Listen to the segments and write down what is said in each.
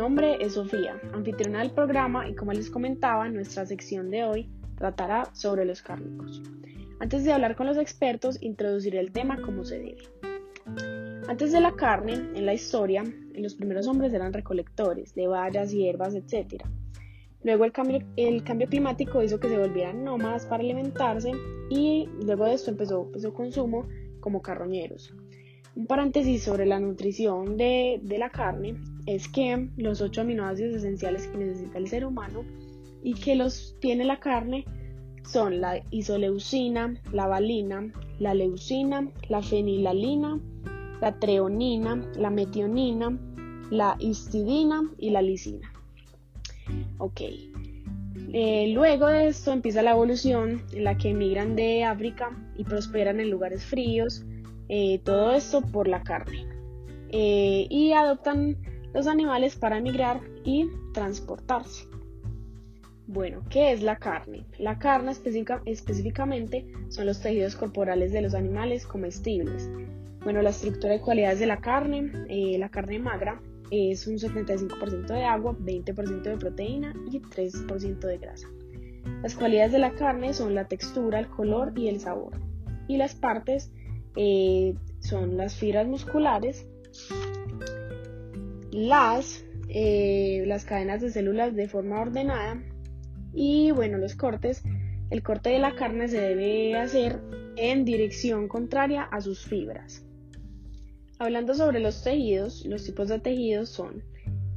nombre es Sofía, anfitriona del programa y como les comentaba, nuestra sección de hoy tratará sobre los cárnicos. Antes de hablar con los expertos, introduciré el tema como se debe. Antes de la carne, en la historia, los primeros hombres eran recolectores de bayas, hierbas, etc. Luego el cambio, el cambio climático hizo que se volvieran nómadas para alimentarse y luego de esto empezó su pues, consumo como carroñeros. Un paréntesis sobre la nutrición de, de, la carne es que los ocho aminoácidos esenciales que necesita el ser humano y que los tiene la carne son la isoleucina, la valina, la leucina, la fenilalina, la treonina, la metionina, la histidina y la lisina. Ok. Eh, luego de esto empieza la evolución en la que emigran de África y prosperan en lugares fríos, eh, todo esto por la carne. Eh, y adoptan los animales para emigrar y transportarse. Bueno, ¿qué es la carne? La carne específicamente son los tejidos corporales de los animales comestibles. Bueno, la estructura y cualidades de la carne, eh, la carne magra es un 75% de agua, 20% de proteína y 3% de grasa. Las cualidades de la carne son la textura, el color y el sabor. Y las partes eh, son las fibras musculares, las, eh, las cadenas de células de forma ordenada, y bueno, los cortes. El corte de la carne se debe hacer en dirección contraria a sus fibras. Hablando sobre los tejidos, los tipos de tejidos son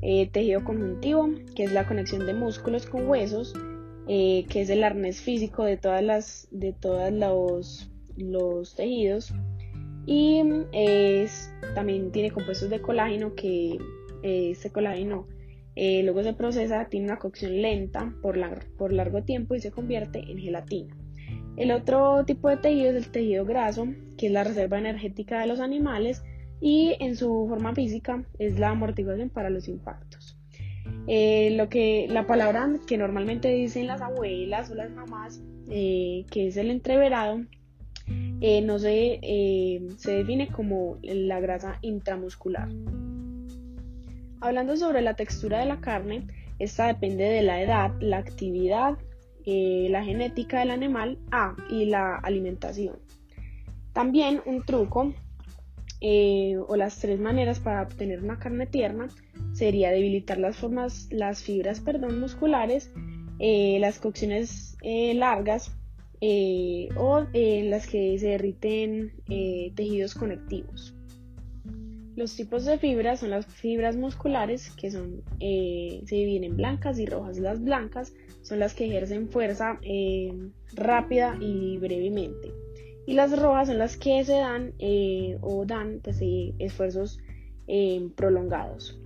eh, tejido conjuntivo, que es la conexión de músculos con huesos, que es el arnés físico de todas las de los tejidos y es, también tiene compuestos de colágeno que eh, este colágeno eh, luego se procesa, tiene una cocción lenta por, por largo tiempo y se convierte en gelatina. El otro tipo de tejido es el tejido graso, que es la reserva energética de los animales y en su forma física es la amortiguación para los impactos. Eh, lo que la palabra que normalmente dicen las abuelas o las mamás, eh, que es el entreverado, no se, se define como la grasa intramuscular. Hablando sobre la textura de la carne, esta depende de la edad, la actividad, eh, la genética del animal ah, y la alimentación. También un truco eh, o las tres maneras para obtener una carne tierna sería debilitar las formas, las fibras perdón, musculares, eh, las cocciones largas o las que se derriten tejidos conectivos. Los tipos de fibras son las fibras musculares, que son, eh, se dividen en blancas y rojas. Las blancas son las que ejercen fuerza eh, rápida y brevemente. Y las rojas son las que se dan eh, o dan pues, esfuerzos prolongados.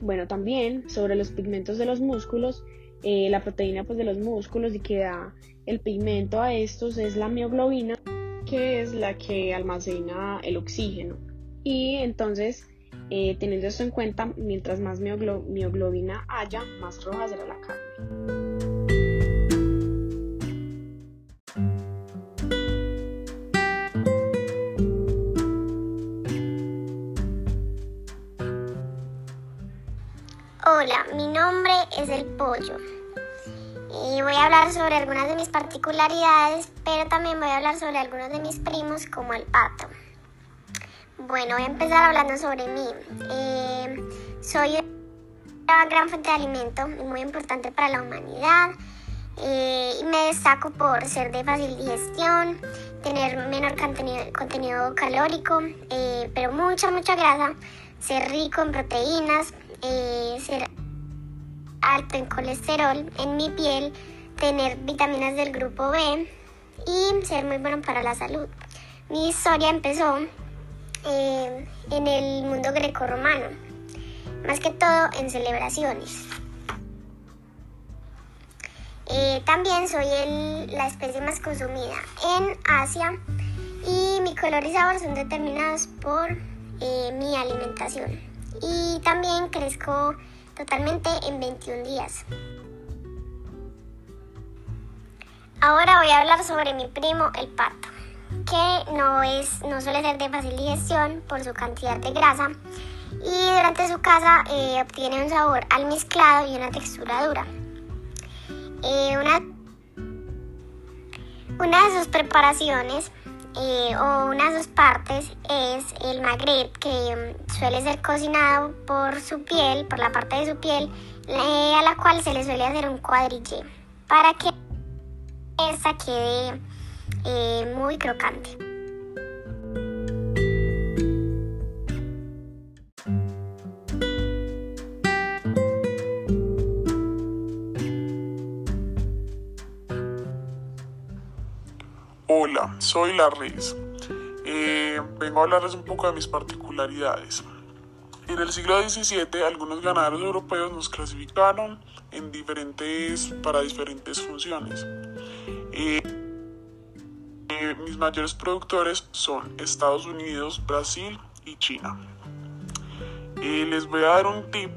Bueno, también sobre los pigmentos de los músculos, la proteína pues, de los músculos y que da el pigmento a estos es la mioglobina, que es la que almacena el oxígeno. Y entonces, eh, teniendo esto en cuenta, mientras más mioglobina haya, más roja será la carne. Hola, mi nombre es el pollo voy a hablar sobre algunas de mis particularidades, pero también voy a hablar sobre algunos de mis primos como el pato. Bueno, voy a empezar hablando sobre mí. Eh, soy una gran fuente de alimento y muy importante para la humanidad. Eh, y me destaco por ser de fácil digestión, tener menor contenido, calórico, eh, pero mucha, mucha grasa, ser rico en proteínas, ser alto en colesterol en mi piel, tener vitaminas del grupo B y ser muy bueno para la salud. Mi historia empezó eh, en el mundo grecorromano, más que todo en celebraciones. Eh, también soy la especie más consumida en Asia y mi color y sabor son determinados por eh, mi alimentación. Y también crezco totalmente en 21 días. Ahora voy a hablar sobre mi primo el pato que no, es, no suele ser de fácil digestión por su cantidad de grasa y durante su casa eh, obtiene un sabor almizclado y una textura dura. Eh, una, de sus preparaciones eh, o una de sus partes es el magret que mm, suele ser cocinado por su piel, por la parte de su piel, a la cual se le suele hacer un cuadrille para que esta quede muy crocante. Hola, soy La Eh, vengo a hablarles un poco de mis particularidades. En el siglo XVII, algunos ganaderos europeos nos clasificaron en diferentes, para diferentes funciones. Eh, eh, mis mayores productores son Estados Unidos, Brasil y China. Eh, les voy a dar un tip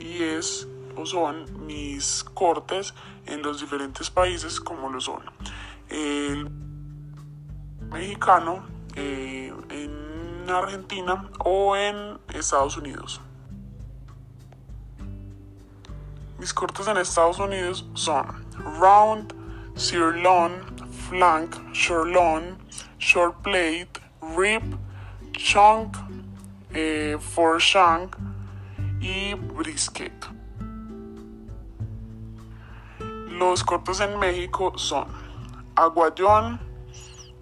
y es o son mis cortes en los diferentes países como lo son el mexicano en Argentina o en Estados Unidos. Mis cortes en Estados Unidos son round, sirloin, flank, sirloin, short plate, rib, chunk, eh, four shank y brisket. Los cortes en México son aguayón,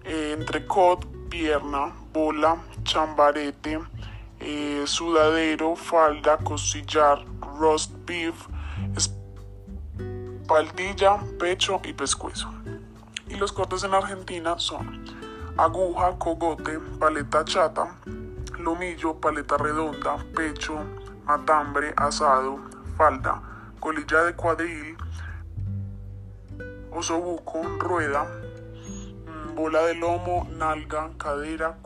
eh, entrecot, pierna, bola, chambarete, eh, sudadero, falda, costillar, roast beef, espaldilla, pecho y pescuezo. Y los cortes en Argentina son aguja, cogote, paleta chata, lomillo, paleta redonda, pecho, matambre, asado, falda, colilla de cuadril, osobuco, rueda, mm, bola de lomo, nalga, cadera,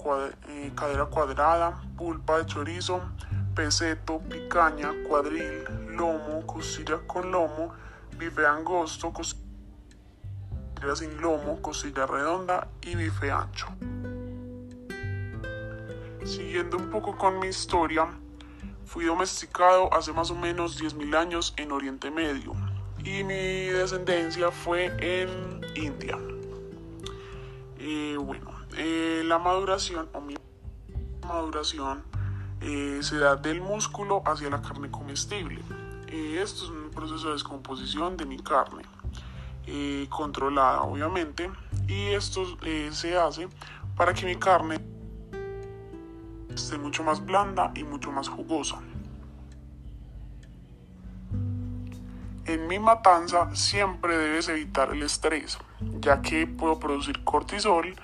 eh, cadera cuadrada, pulpa de chorizo, peseto, picaña, cuadril, lomo, costilla con lomo, bife angosto, costilla sin lomo, costilla redonda y bife ancho. Siguiendo un poco con mi historia, fui domesticado hace más o menos 10.000 años en Oriente Medio, y mi descendencia fue en India. bueno, eh, la maduración o mi maduración eh, se da del músculo hacia la carne comestible. esto es proceso de descomposición de mi carne, eh, controlada obviamente, y esto se hace para que mi carne esté mucho más blanda y mucho más jugosa. En mi matanza siempre debes evitar el estrés, ya que puedo producir cortisol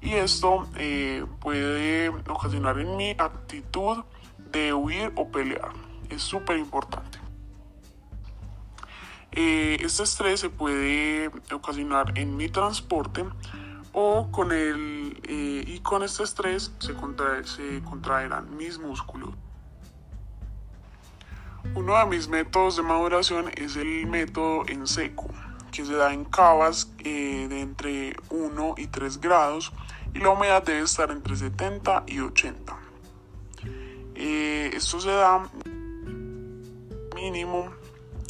y esto eh, puede ocasionar en mi actitud de huir o pelear. Es súper importante. Eh, este estrés se puede ocasionar en mi transporte o con el eh, y con este estrés se, se contraerán mis músculos. Uno de mis métodos de maduración es el método en seco, que se da en cavas eh, de entre 1 y 3 grados y la humedad debe estar entre 70 y 80. Eh, esto se da mínimo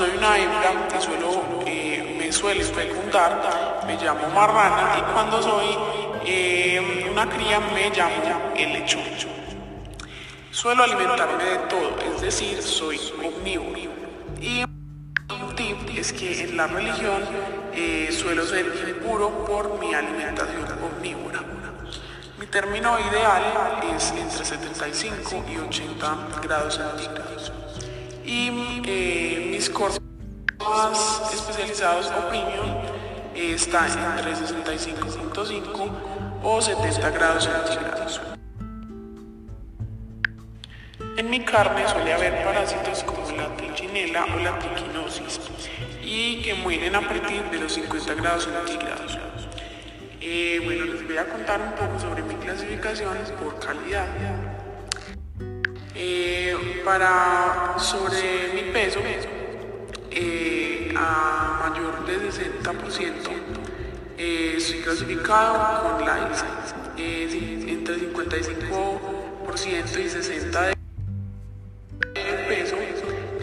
Soy una hembra y suelo, eh, me suele fecundar, me llamo marrana. Y cuando soy eh, una cría, me llamo el lechón. Suelo alimentarme de todo, es decir, soy omnívoro. Y un tip es que en la religión eh, suelo ser puro por mi alimentación omnívora. Mi término ideal es entre 75 y 80 grados centígrados. Y eh, mis cortes más especializados o premium eh, están entre 65.5 o 70 grados centígrados. En mi carne suele haber parásitos como la trichinela o la triquinosis y que mueren a partir de los 50 grados centígrados. Eh, bueno, les voy a contar un poco sobre mi clasificación por calidad. Eh, para sobre mi peso, eh, a mayor de 60%, estoy clasificado con la entre 55% y 60% de peso.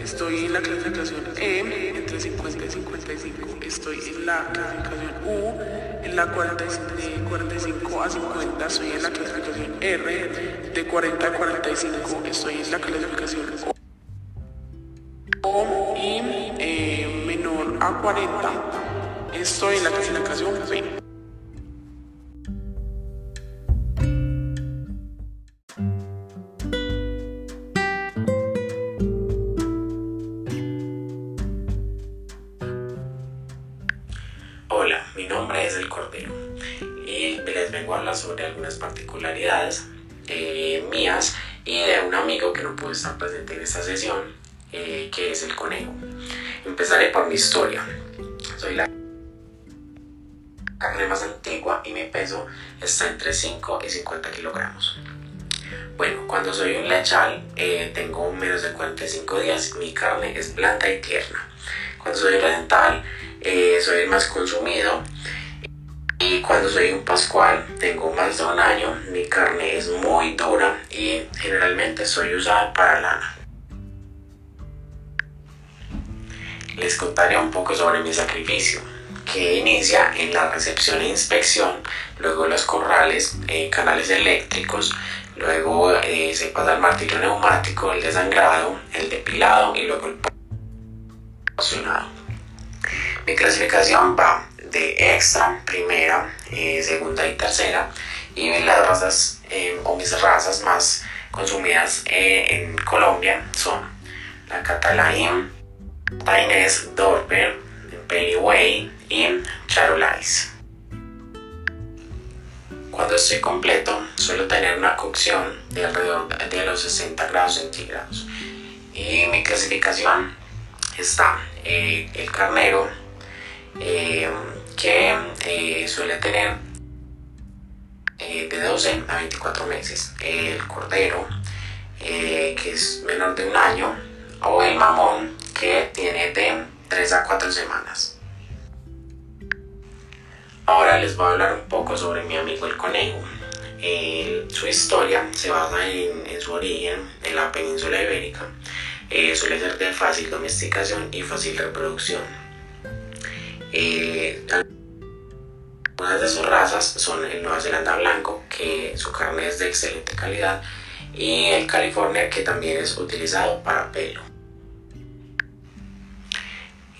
Estoy en la clasificación E entre 50 y 55. Estoy en la clasificación U la 45 a 50. Estoy en la clasificación R de 40 a 45. Estoy en la clasificación O y eh, menor a 40. Estoy en la clasificación B. sobre algunas particularidades eh, mías y de un amigo que no pudo estar presente en esta sesión, eh, que es el conejo. Empezaré por mi historia. Soy la carne más antigua y mi peso está entre 5 y 50 kilogramos. Bueno, cuando soy un lechal, eh, tengo menos de 45 días, mi carne es blanda y tierna. Cuando soy redental, soy el más consumido y cuando soy un pascual, tengo más de un año, mi carne es muy dura y generalmente soy usada para lana. Les contaré un poco sobre mi sacrificio, que inicia en la recepción e inspección, luego los corrales, eh, canales eléctricos, luego eh, se pasa al martillo neumático, el desangrado, el depilado y luego el. Mi clasificación va de extra, primera, eh, segunda y tercera. Y las razas eh, o mis razas más consumidas eh, en Colombia son la Catalain, Tainés, Dorper, Peliway y Charolais. Cuando estoy completo, suelo tener una cocción de alrededor de los 60 grados centígrados. Y mi clasificación está el carnero, que eh, suele tener eh, de 12 a 24 meses. El cordero, eh, que es menor de un año, o el mamón, que tiene de 3 a 4 semanas. Ahora les voy a hablar un poco sobre mi amigo el conejo. su historia se basa en, su origen en la península ibérica. suele ser de fácil domesticación y fácil reproducción. Eh, algunas de sus razas son el Nueva Zelanda blanco, que su carne es de excelente calidad, y el California, que también es utilizado para pelo.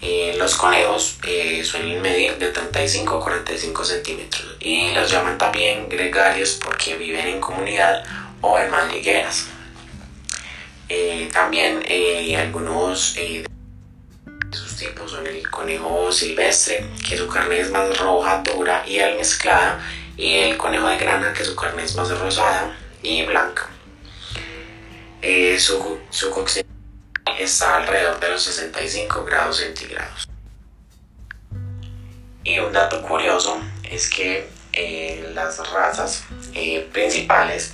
Eh, los conejos eh, suelen medir de 35 a 45 centímetros y los llaman también gregarios porque viven en comunidad o en madrigueras. también algunos sus tipos son el conejo silvestre, que su carne es más roja, dura y almezclada, y el conejo de grana, que su carne es más rosada y blanca. Eh, su, su cocción está alrededor de los 65 grados centígrados. Y un dato curioso es que eh, las razas eh, principales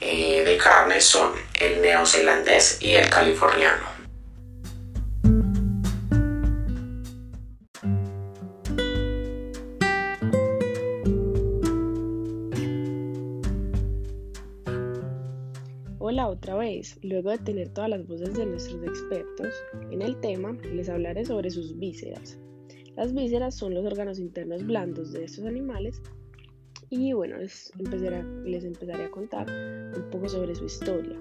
de carne son el neozelandés y el californiano. Otra vez, luego de tener todas las voces de nuestros expertos en el tema, les hablaré sobre sus vísceras. Las vísceras son los órganos internos blandos de estos animales y bueno, les empezaré, les empezaré a contar un poco sobre su historia.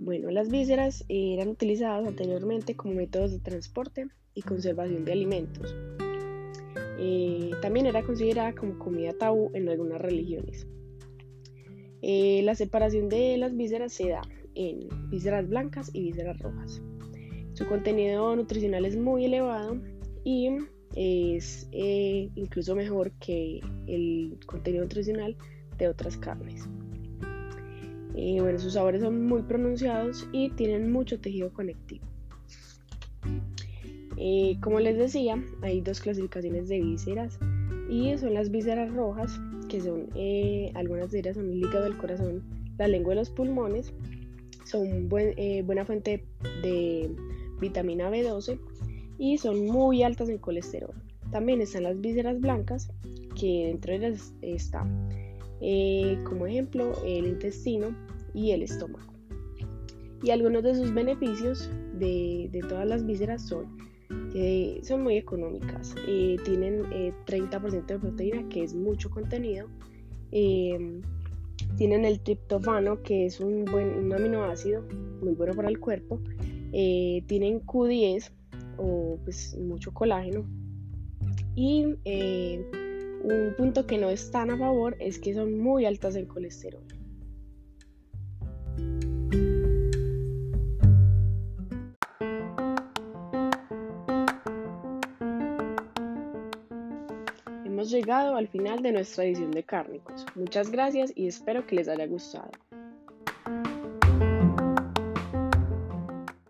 Bueno, las vísceras eran utilizadas anteriormente como métodos de transporte y conservación de alimentos. Eh, también era considerada como comida tabú en algunas religiones. Eh, la separación de las vísceras se da en vísceras blancas y vísceras rojas. Su contenido nutricional es muy elevado y es eh, incluso mejor que el contenido nutricional de otras carnes. Eh, bueno, sus sabores son muy pronunciados y tienen mucho tejido conectivo. Como les decía, hay dos clasificaciones de vísceras y son las vísceras rojas, que son eh, algunas de ellas son el hígado del corazón, la lengua de los pulmones, son buena fuente de vitamina B12 y son muy altas en colesterol. También están las vísceras blancas, que dentro de ellas está, eh, como ejemplo, el intestino y el estómago. Y algunos de sus beneficios de, todas las vísceras son que son muy económicas, eh, tienen 30% eh, de proteína, que es mucho contenido, tienen el triptofano, que es un, buen, un aminoácido muy bueno para el cuerpo, tienen Q10 o pues mucho colágeno, y eh, un punto que no es tan a favor es que son muy altas en colesterol. Al final de nuestra edición de Cárnicos. Muchas gracias y espero que les haya gustado.